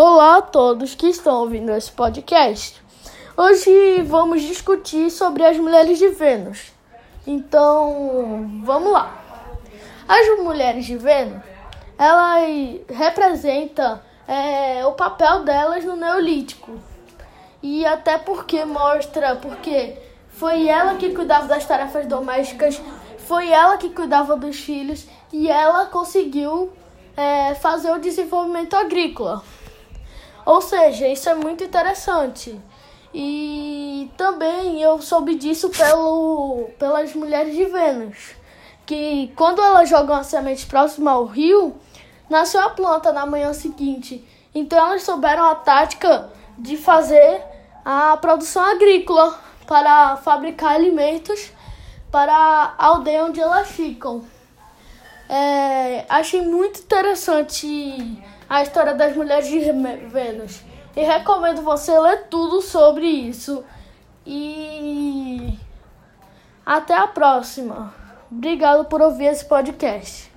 Olá a todos que estão ouvindo esse podcast. Hoje vamos discutir sobre as mulheres de Vênus. Então, vamos lá. As mulheres de Vênus, elas representam é, o papel delas no Neolítico. E até porque mostra, porque foi ela que cuidava das tarefas domésticas, foi ela que cuidava dos filhos e ela conseguiu é, fazer o desenvolvimento agrícola. Ou seja, isso é muito interessante. E também eu soube disso pelo, pelas mulheres de Vênus, que quando elas jogam a semente próxima ao rio, nasceu a planta na manhã seguinte. Então elas souberam a tática de fazer a produção agrícola para fabricar alimentos para a aldeia onde elas ficam. É, achei muito interessante a história das mulheres de Vênus e recomendo você ler tudo sobre isso. E até a próxima. Obrigado por ouvir esse podcast.